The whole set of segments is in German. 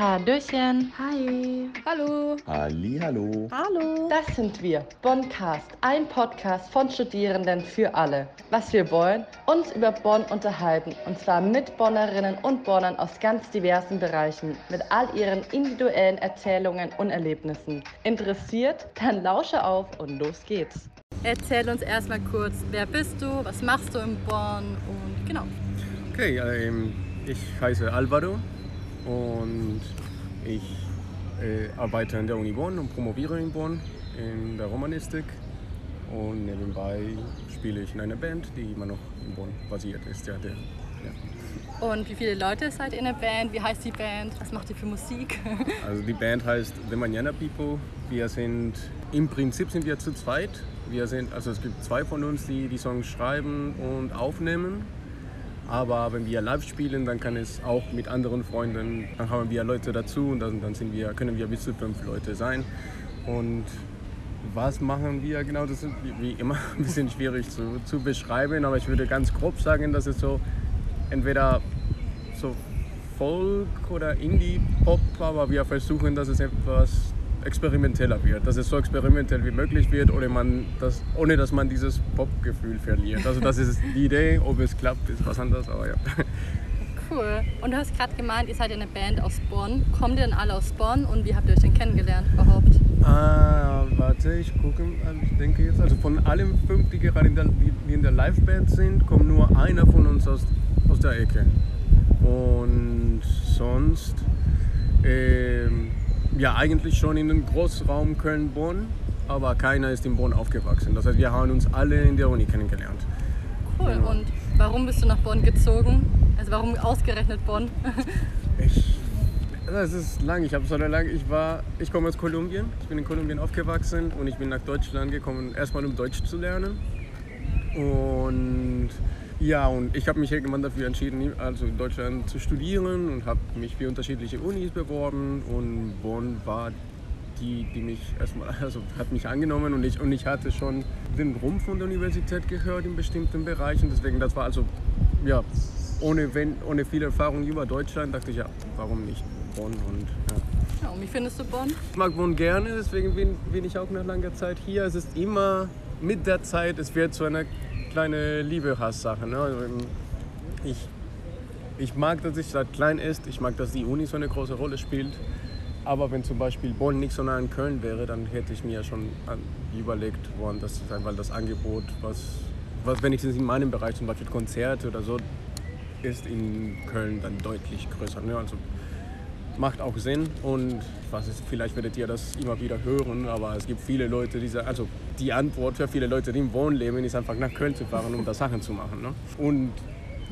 Hallöchen. Hi. Hallo. Hallo. Hallo. Das sind wir, Bonncast, ein Podcast von Studierenden für alle. Was wir wollen, uns über Bonn unterhalten und zwar mit Bonnerinnen und Bonnern aus ganz diversen Bereichen, mit all ihren individuellen Erzählungen und Erlebnissen. Interessiert? Dann lausche auf und los geht's. Erzähl uns erstmal kurz, wer bist du, was machst du in Bonn und genau. Okay, ähm, ich heiße Alvaro und ich äh, arbeite an der Uni Bonn und promoviere in Bonn in der Romanistik. Und nebenbei spiele ich in einer Band, die immer noch in Bonn basiert ist. Ja, der, ja. Und wie viele Leute seid ihr in der Band? Wie heißt die Band? Was macht ihr für Musik? Also die Band heißt The Manana People. Wir sind, im Prinzip sind wir zu zweit. Wir sind, also es gibt zwei von uns, die die Songs schreiben und aufnehmen. Aber wenn wir live spielen, dann kann es auch mit anderen Freunden, dann haben wir Leute dazu und dann, sind wir, können wir bis zu fünf Leute sein. Und was machen wir genau? Das ist wie immer ein bisschen schwierig zu, zu beschreiben, aber ich würde ganz grob sagen, dass es so entweder so Folk oder Indie-Pop, aber wir versuchen, dass es etwas experimenteller wird, dass es so experimentell wie möglich wird, ohne, man das, ohne dass man dieses Pop-Gefühl verliert. Also das ist die Idee, ob es klappt, ist was anderes, aber ja. Cool. Und du hast gerade gemeint, ihr seid eine Band aus Bonn. Kommt ihr denn alle aus Bonn und wie habt ihr euch denn kennengelernt überhaupt? Ah, warte, ich gucke, ich denke jetzt, also von allen fünf, die gerade in der, die in der Liveband sind, kommt nur einer von uns aus, aus der Ecke. Und sonst, ähm, ja, eigentlich schon in den Großraum Köln-Bonn, aber keiner ist in Bonn aufgewachsen. Das heißt, wir haben uns alle in der Uni kennengelernt. Cool. Genau. Und warum bist du nach Bonn gezogen? Also warum ausgerechnet Bonn? Ich, das ist lang. Ich habe so lange. Ich war, ich komme aus Kolumbien. Ich bin in Kolumbien aufgewachsen und ich bin nach Deutschland gekommen, erstmal um Deutsch zu lernen. Und ja, und ich habe mich irgendwann dafür entschieden, also in Deutschland zu studieren und habe mich für unterschiedliche Unis beworben und Bonn war die, die mich erstmal, also hat mich angenommen und ich, und ich hatte schon den Rumpf von der Universität gehört in bestimmten Bereichen. Deswegen, das war also, ja, ohne, wenn, ohne viel Erfahrung über Deutschland, dachte ich, ja, warum nicht Bonn und ja. Ja, und wie findest du Bonn? Ich mag Bonn gerne, deswegen bin, bin ich auch nach langer Zeit hier. Es ist immer mit der Zeit, es wird so eine kleine Liebe-Hass-Sache. Ne? Also ich, ich mag, dass ich seit klein ist, ich mag, dass die Uni so eine große Rolle spielt. Aber wenn zum Beispiel Bonn nicht so nah in Köln wäre, dann hätte ich mir schon an- überlegt, zu sein, weil das Angebot, was, was wenigstens in meinem Bereich, zum Beispiel Konzerte oder so, ist in Köln dann deutlich größer. Ne? Also macht auch Sinn und weiß nicht, vielleicht werdet ihr das immer wieder hören, aber es gibt viele Leute, die sagen, also die Antwort für viele Leute, die im Wohnen leben, ist einfach nach Köln zu fahren, um da Sachen zu machen. Ne? Und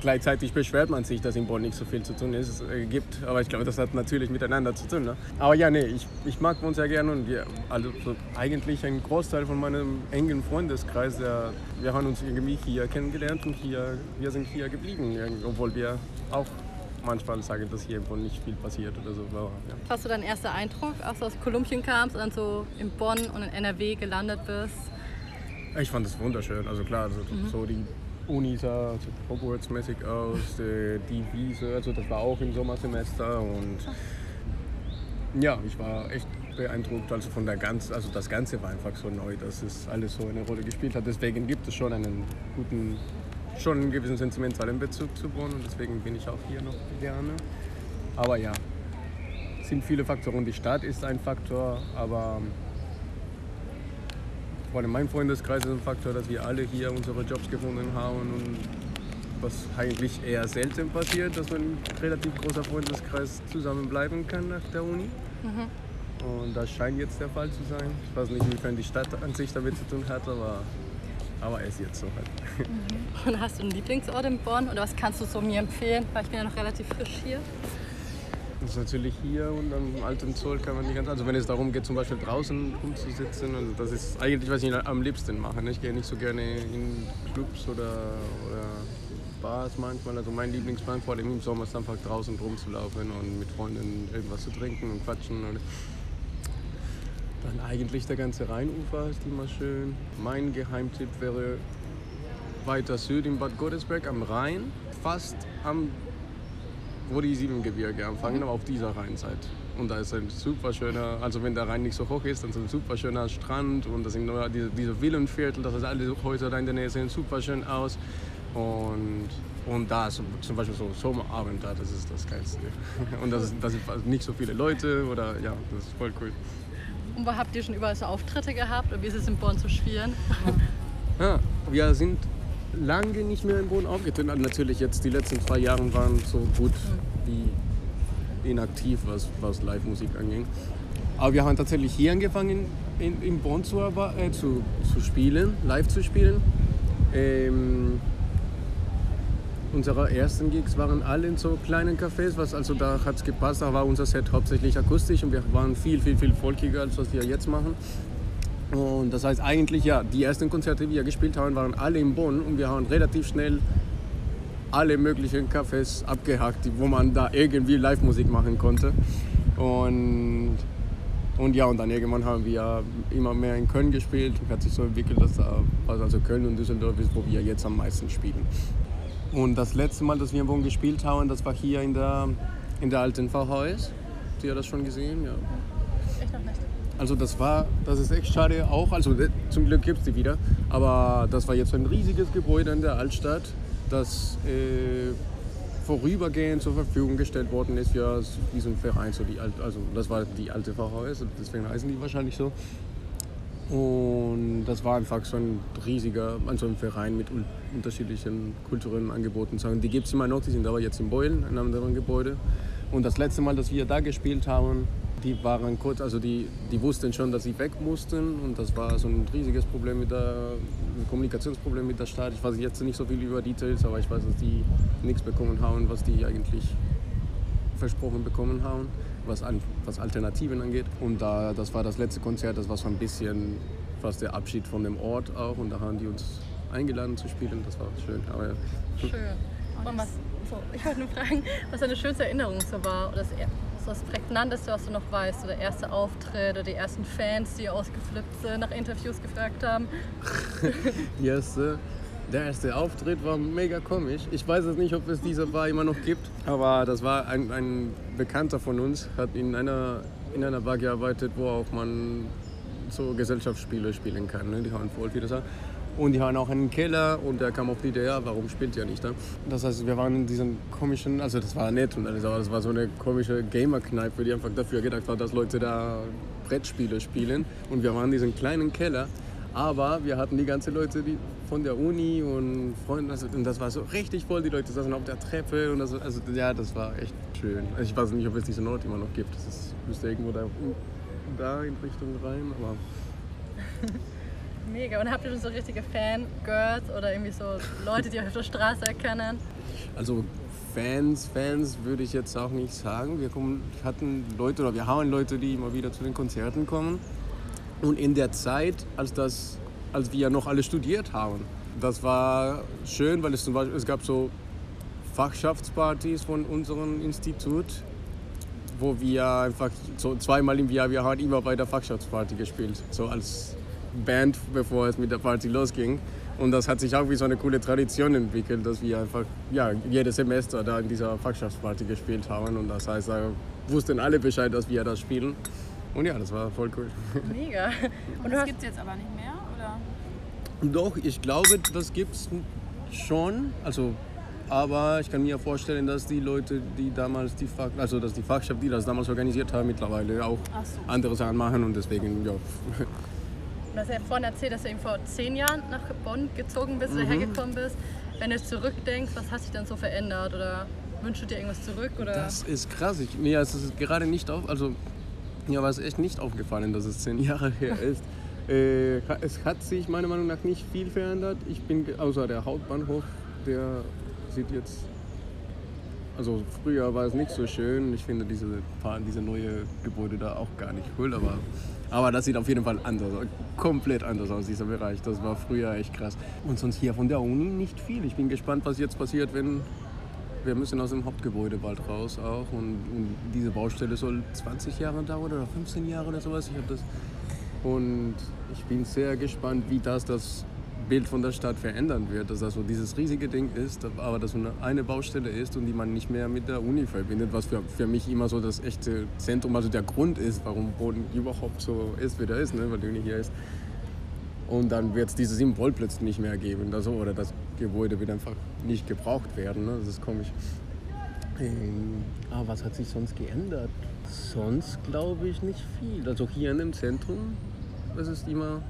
gleichzeitig beschwert man sich, dass in Bonn nicht so viel zu tun ist, äh, gibt, aber ich glaube, das hat natürlich miteinander zu tun. Ne? Aber ja, nee, ich, ich mag Bonn sehr gerne und wir, also so eigentlich ein Großteil von meinem engen Freundeskreis, der, wir haben uns irgendwie hier kennengelernt und hier, wir sind hier geblieben, obwohl wir auch manchmal sagen, dass hier Bonn nicht viel passiert oder so. Aber, ja. Was war dein erster Eindruck, als du aus Kolumbien kamst und dann so in Bonn und in NRW gelandet bist? Ich fand das wunderschön. Also klar, also so die Uni sah so Hogwarts-mäßig aus, äh, die Wiese, also das war auch im Sommersemester und ja, ich war echt beeindruckt, also von der ganz, also das Ganze war einfach so neu, dass es alles so eine Rolle gespielt hat. Deswegen gibt es schon einen guten, schon einen gewissen sentimentalen Bezug zu Bonn und deswegen bin ich auch hier noch gerne. Aber ja, es sind viele Faktoren. Die Stadt ist ein Faktor, aber vor allem mein Freundeskreis ist ein Faktor, dass wir alle hier unsere Jobs gefunden haben und was eigentlich eher selten passiert, dass man ein relativ großer Freundeskreis zusammenbleiben kann nach der Uni. Und das scheint jetzt der Fall zu sein. Ich weiß nicht, inwiefern die Stadt an sich damit zu tun hat, aber, aber es ist jetzt so halt. Und hast du einen Lieblingsort in Bonn oder was kannst du so mir empfehlen? Weil ich bin ja noch relativ frisch hier. Das ist natürlich hier und am alten Zoll kann man nicht ganz. Also wenn es darum geht, zum Beispiel draußen rumzusitzen, also das ist eigentlich, was ich am liebsten mache. ne? Ich gehe nicht so gerne in Clubs oder, oder Bars manchmal. Also mein Lieblingsplan, vor allem im Sommer, ist einfach draußen rumzulaufen und mit Freunden irgendwas zu trinken und quatschen. Und dann eigentlich der ganze Rheinufer ist immer schön. Mein Geheimtipp wäre weiter süd in Bad Godesberg am Rhein, fast am wo die Siebengebirge anfangen, aber auf dieser Rheinseite. Und da ist ein super schöner, also wenn der Rhein nicht so hoch ist, dann ist ein super schöner Strand und das sind nur diese, diese Villenviertel, das heißt alle Häuser da in der Nähe sehen super schön aus. Und, und da ist zum Beispiel so Sommerabend da, das ist das Geilste. Und das, das sind nicht so viele Leute oder ja, das ist voll cool. Und wo habt ihr schon überall so Auftritte gehabt oder wie ist es in Bonn zu spielen? Ja, wir sind lange nicht mehr in Bonn aufgetreten. Natürlich jetzt die letzten zwei Jahre waren so gut wie inaktiv, was, was Live-Musik anging. Aber wir haben tatsächlich hier angefangen, in, in Bonn zu, äh, zu, zu spielen, live zu spielen. Ähm, unsere ersten Gigs waren alle in so kleinen Cafés, was also da hat es gepasst. Da war unser Set hauptsächlich akustisch und wir waren viel, viel, viel folkiger, als was wir jetzt machen. Und das heißt eigentlich, ja, die ersten Konzerte, die wir gespielt haben, waren alle in Bonn und wir haben relativ schnell alle möglichen Cafés abgehakt, wo man da irgendwie Live-Musik machen konnte. Und, und ja, und dann irgendwann haben wir immer mehr in Köln gespielt. Hat sich so entwickelt, dass da also Köln und Düsseldorf ist, wo wir jetzt am meisten spielen. Und das letzte Mal, dass wir gespielt haben, das war hier in der, in der alten VHS. Habt ihr das schon gesehen? Ja. Ich noch nicht. Also das war, das ist echt schade auch, also äh, zum Glück gibt es die wieder, aber das war jetzt ein riesiges Gebäude in der Altstadt, das äh, vorübergehend zur Verfügung gestellt worden ist für diesen Verein, so die Alt, also das war die alte VHS, deswegen heißen die wahrscheinlich so. Und das war einfach so ein riesiger, also ein Verein mit unterschiedlichen kulturellen Angeboten. Die gibt es immer noch, die sind aber jetzt in Beulen, in einem anderen Gebäude. Und das letzte Mal, dass wir da gespielt haben, die waren kurz, also die, die wussten schon, dass sie weg mussten und das war so ein riesiges Problem mit der ein Kommunikationsproblem mit der Stadt. Ich weiß jetzt nicht so viel über Details, aber ich weiß, dass die nichts bekommen haben, was die eigentlich versprochen bekommen haben, was, was Alternativen angeht. Und da, das war das letzte Konzert, das war so ein bisschen fast der Abschied von dem Ort auch und da haben die uns eingeladen zu spielen. Das war schön. Aber, Schön. Und was, so, ich wollte nur fragen, was deine schönste Erinnerung so war oder das, so das prägnanteste, was du noch weißt, oder der erste Auftritt oder die ersten Fans, die ausgeflippt sind, nach Interviews gefragt haben. die erste, der erste Auftritt war mega komisch. Ich weiß jetzt nicht, ob es diese Bar immer noch gibt, aber das war ein, ein Bekannter von uns, hat in einer, in einer Bar gearbeitet, wo auch man so Gesellschaftsspiele spielen kann. Ne? Die haben voll viele Sachen. Und die haben auch einen Keller und der kam auf die Idee, ja, warum spielt ihr nicht da? Das heißt, wir waren in diesem komischen, also das war nett und alles, aber das war so eine komische Gamer-Kneipe, die einfach dafür gedacht war, dass Leute da Brettspiele spielen. Und wir waren in diesem kleinen Keller, aber wir hatten die ganzen Leute die von der Uni und Freunde, also, und das war so richtig voll, die Leute saßen auf der Treppe und das, also ja, das war echt schön. Also ich weiß nicht, ob es diesen Ort immer noch gibt, das ist, müsste irgendwo da, da in Richtung rein, aber... Mega. Und habt ihr schon so richtige Fangirls oder irgendwie so Leute, die euch auf der Straße erkennen? Also Fans, Fans würde ich jetzt auch nicht sagen. Wir kommen, hatten Leute oder wir haben Leute, die immer wieder zu den Konzerten kommen. Und in der Zeit, als, das, als wir noch alle studiert haben, das war schön, weil es zum Beispiel, es gab so Fachschaftspartys von unserem Institut, wo wir einfach so zweimal im Jahr, wir haben immer bei der Fachschaftsparty gespielt, so als Band, bevor es mit der Party losging. Und das hat sich auch wie so eine coole Tradition entwickelt, dass wir einfach ja, jedes Semester da in dieser Fachschaftsparty gespielt haben. Und das heißt, da wussten alle Bescheid, dass wir das spielen. Und ja, das war voll cool. Mega. Und das gibt es jetzt aber nicht mehr, oder? Doch, ich glaube, das gibt es schon. Also, aber ich kann mir vorstellen, dass die Leute, die damals die Fach, also dass die Fachschaft, die das damals organisiert haben, mittlerweile auch so. andere Sachen machen und deswegen ja, Du hast ja vorhin erzählt, dass du eben vor zehn Jahren nach Bonn gezogen bist oder Mhm. hergekommen bist. Wenn du jetzt zurückdenkst, was hat sich dann so verändert? Oder wünschst du dir irgendwas zurück? Oder? Das ist krass. Ich, mir ist es gerade nicht auf, also mir war es echt nicht aufgefallen, dass es zehn Jahre her ist. Äh, es hat sich meiner Meinung nach nicht viel verändert. Ich bin außer der Hauptbahnhof, der sieht jetzt, also früher war es nicht so schön. Ich finde diese, diese neue Gebäude da auch gar nicht cool, aber aber das sieht auf jeden Fall anders, aus. komplett anders aus, dieser Bereich. Das war früher echt krass. Und sonst hier von der Uni nicht viel. Ich bin gespannt, was jetzt passiert, wenn wir müssen aus dem Hauptgebäude bald raus auch und, und diese Baustelle soll 20 Jahre dauern oder 15 Jahre oder sowas. Ich das und ich bin sehr gespannt, wie das das Bild von der Stadt verändern wird. Dass das so dieses riesige Ding ist, aber dass so eine, Baustelle ist und die man nicht mehr mit der Uni verbindet, was für, für mich immer so das echte Zentrum, also der Grund ist, warum Boden überhaupt so ist, wie der ist, ne? weil die Uni hier ist. Und dann wird es diese 7 Volt plötzlich nicht mehr geben oder so, oder das Gebäude wird einfach nicht gebraucht werden. Ne? Das ist komisch. Ähm, ah, was hat sich sonst geändert? Sonst glaube ich nicht viel. Also hier in dem Zentrum, es ist immer,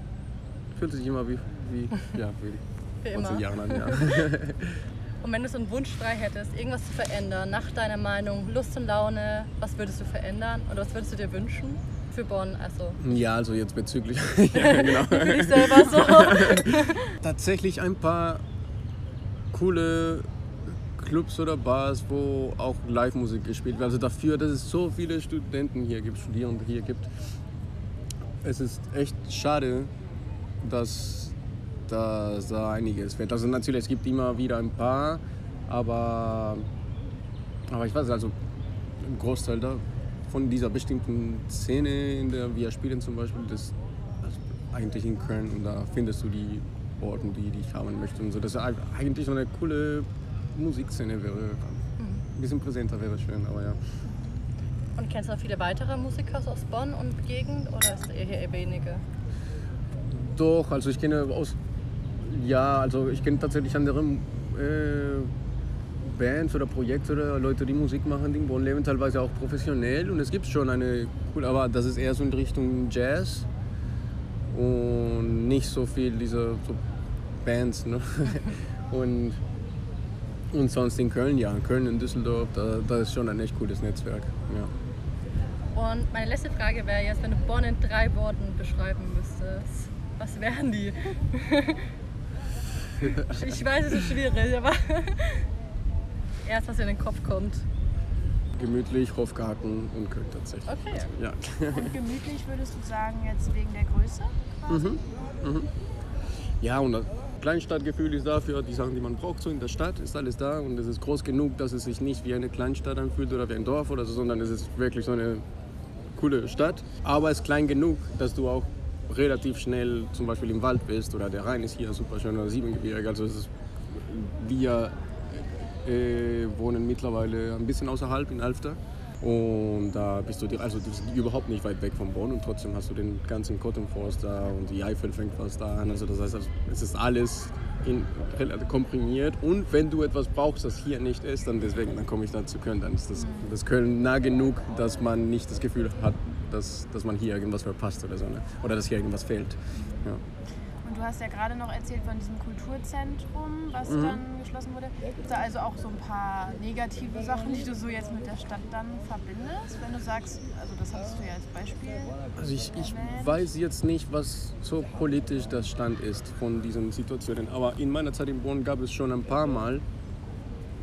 fühlt sich immer wie, wie, ja, wie, Wie immer. Jahren an. Ja. Und wenn du so einen Wunsch frei hättest, irgendwas zu verändern, nach deiner Meinung, Lust und Laune, was würdest du verändern oder was würdest du dir wünschen für Bonn? Also ja, also jetzt bezüglich. ja, genau. für dich selber so. Tatsächlich ein paar coole Clubs oder Bars, wo auch Live-Musik gespielt wird. Also dafür, dass es so viele Studenten hier gibt, Studierende hier gibt. Es ist echt schade, dass da da einiges fehlt. Also natürlich, es gibt immer wieder ein paar, aber, aber ich weiß, also ein Großteil da von dieser bestimmten Szene, in der wir spielen zum Beispiel, das also eigentlich in Köln und da findest du die Orten, die, die ich haben möchte und so. Das ist eigentlich so eine coole Musikszene wäre. Ein bisschen präsenter wäre schön, aber ja. Und kennst du noch viele weitere Musiker aus Bonn und Gegend oder ist eher hier eher wenige? Doch, also ich kenne aus. Ja, also ich kenne tatsächlich andere äh, Bands oder Projekte oder Leute, die Musik machen, die in Bonn leben, teilweise auch professionell. Und es gibt schon eine cool, aber das ist eher so in Richtung Jazz und nicht so viel diese so Bands. Ne? und, und sonst in Köln, ja, in Köln, in Düsseldorf, da, da ist schon ein echt cooles Netzwerk. Ja. Und meine letzte Frage wäre jetzt, wenn du Bonn in drei Worten beschreiben müsstest, was wären die? ich weiß, es ist schwierig, aber erst was in den Kopf kommt. Gemütlich, Hofgarten und Köln tatsächlich. Okay. Ja. Und gemütlich würdest du sagen, jetzt wegen der Größe? quasi? Ja, und das Kleinstadtgefühl ist dafür, die Sachen, die man braucht, so in der Stadt, ist alles da und es ist groß genug, dass es sich nicht wie eine Kleinstadt anfühlt oder wie ein Dorf oder so, sondern es ist wirklich so eine coole Stadt. Aber es ist klein genug, dass du auch relativ schnell zum Beispiel im Wald bist oder der Rhein ist hier super schön oder Siebengebirge. Also es ist, wir äh, wohnen mittlerweile ein bisschen außerhalb in Alfter. Und da bist du, also du bist überhaupt nicht weit weg von Bonn und trotzdem hast du den ganzen Kottenforst da und die Eifel fängt fast da an. Also das heißt, also es ist alles in, relativ komprimiert und wenn du etwas brauchst, das hier nicht ist, dann deswegen, dann komme ich da zu Köln. Dann ist das, das Köln nah genug, dass man nicht das Gefühl hat, dass, dass man hier irgendwas verpasst oder so. Ne? Oder dass hier irgendwas fehlt. Ja. Und du hast ja gerade noch erzählt von diesem Kulturzentrum, was Mhm. dann geschlossen wurde. Gibt es da also auch so ein paar negative Sachen, die du so jetzt mit der Stadt dann verbindest? Wenn du sagst, also das hattest du ja als Beispiel. Also ich, ich weiß jetzt nicht, was so politisch der Stand ist von diesen Situationen, aber in meiner Zeit in Bonn gab es schon ein paar Mal,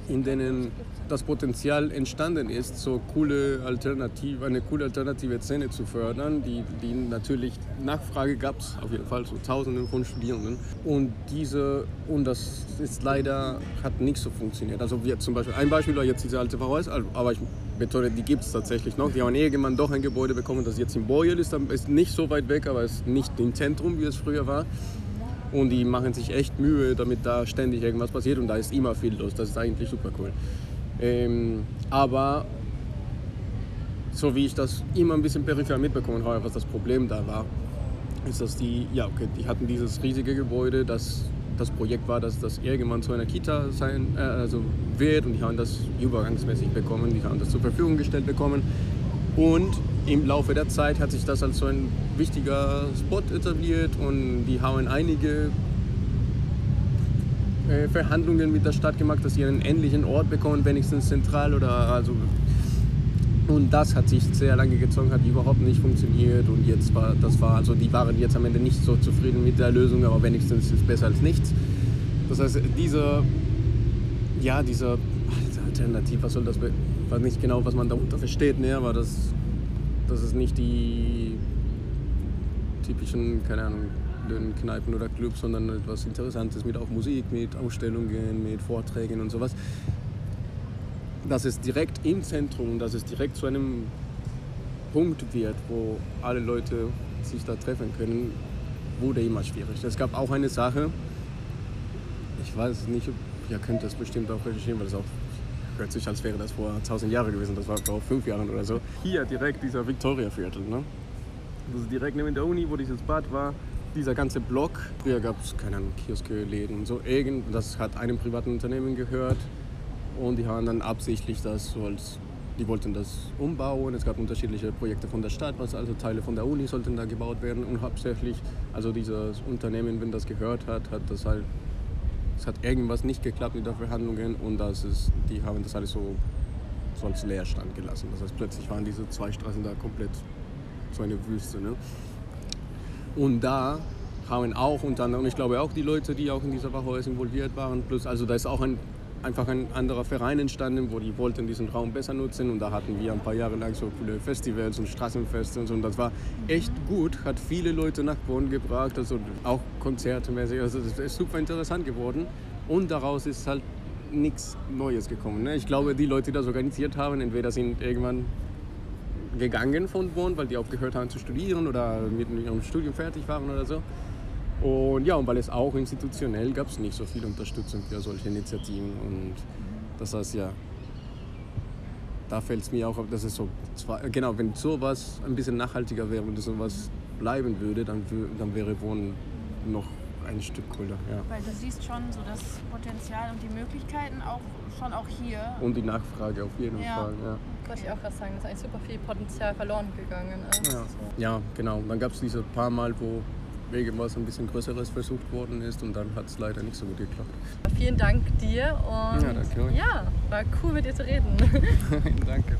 in denen das Potenzial entstanden ist, so coole Alternative, eine coole alternative Szene zu fördern, die, die natürlich Nachfrage gab es auf jeden Fall, so Tausenden von Studierenden. Und diese, und das ist leider, hat nicht so funktioniert. Also wir zum Beispiel, ein Beispiel war jetzt diese alte VHS, aber ich betone, die gibt es tatsächlich noch. Die haben irgendwann doch ein Gebäude bekommen, das jetzt in Boyel ist, ist nicht so weit weg, aber ist nicht im Zentrum, wie es früher war. Und die machen sich echt Mühe, damit da ständig irgendwas passiert und da ist immer viel los. Das ist eigentlich super cool. Ähm, aber so wie ich das immer ein bisschen peripher mitbekommen habe, was das Problem da war, ist, dass die, ja, okay, die hatten dieses riesige Gebäude, das das Projekt war, dass das irgendwann zu einer Kita sein äh, also wird und die haben das übergangsmäßig bekommen, die haben das zur Verfügung gestellt bekommen und im Laufe der Zeit hat sich das als so ein wichtiger Spot etabliert und die haben einige äh, Verhandlungen mit der Stadt gemacht, dass sie einen ähnlichen Ort bekommen, wenigstens zentral oder also und das hat sich sehr lange gezogen, hat überhaupt nicht funktioniert und jetzt war das war also die waren jetzt am Ende nicht so zufrieden mit der Lösung, aber wenigstens ist es besser als nichts. Das heißt, diese ja, diese Alternative, was soll das be- ich weiß nicht genau, was man darunter versteht, ne, aber das das ist nicht die typischen, keine Ahnung, blöden Kneipen oder Clubs, sondern etwas Interessantes mit auch Musik, mit Ausstellungen, mit Vorträgen und sowas. Dass es direkt im Zentrum, dass es direkt zu einem Punkt wird, wo alle Leute sich da treffen können, wurde immer schwierig. Es gab auch eine Sache, ich weiß es nicht, ihr könnt das bestimmt auch recherchieren, weil das auch hört sich, als wäre das vor 1000 Jahren gewesen, das war vor fünf Jahren oder so. Hier direkt dieser Victoria-Viertel, ne? Das ist direkt neben der Uni, wo dieses Bad war. Dieser ganze Block, früher gab es keine Ahnung, Kioske, Läden, so irgend, das hat einem privaten Unternehmen gehört und die haben dann absichtlich das so als die wollten das umbauen. Es gab unterschiedliche Projekte von der Stadt, was also Teile von der Uni sollten da gebaut werden und hauptsächlich, also dieses Unternehmen, wenn das gehört hat, hat das halt, es hat irgendwas nicht geklappt mit den Verhandlungen und das ist, die haben das alles so, so als Leerstand gelassen. Das heißt, plötzlich waren diese zwei Straßen da komplett so eine Wüste. Ne? Und da haben auch unter anderem, ich glaube auch die Leute, die auch in dieser Wachhäuser involviert waren, plus also da ist auch ein einfach ein anderer Verein entstanden, wo die wollten diesen Raum besser nutzen und da hatten wir ein paar Jahre lang so coole Festivals und Straßenfeste und so und das war echt gut, hat viele Leute nach Bonn gebracht, also auch Konzerte mäßig, also das ist super interessant geworden und daraus ist halt nichts Neues gekommen. Ne? Ich glaube, die Leute, die das organisiert haben, entweder sind irgendwann gegangen von Bonn, weil die aufgehört haben zu studieren oder mit ihrem Studium fertig waren oder so. Und ja, und weil es auch institutionell gab es nicht so viel Unterstützung für solche Initiativen. Und das heißt ja, da fällt es mir auch auf, dass es so, zwar, genau, wenn sowas ein bisschen nachhaltiger wäre und sowas bleiben würde, dann, dann wäre Wohnen noch ein Stück cooler. Ja. Weil du siehst schon so das Potenzial und die Möglichkeiten auch schon auch hier. Und die Nachfrage auf jeden Ja. Fall. Ja. Wollte ich auch gerade sagen, dass eigentlich super viel Potenzial verloren gegangen ist. Ja. So. ja, genau. Und dann gab es diese paar Mal, wo irgendwas ein bisschen Größeres versucht worden ist und dann hat es leider nicht so gut geklappt. Vielen Dank dir und Ja, ja, war cool mit dir zu reden. Danke.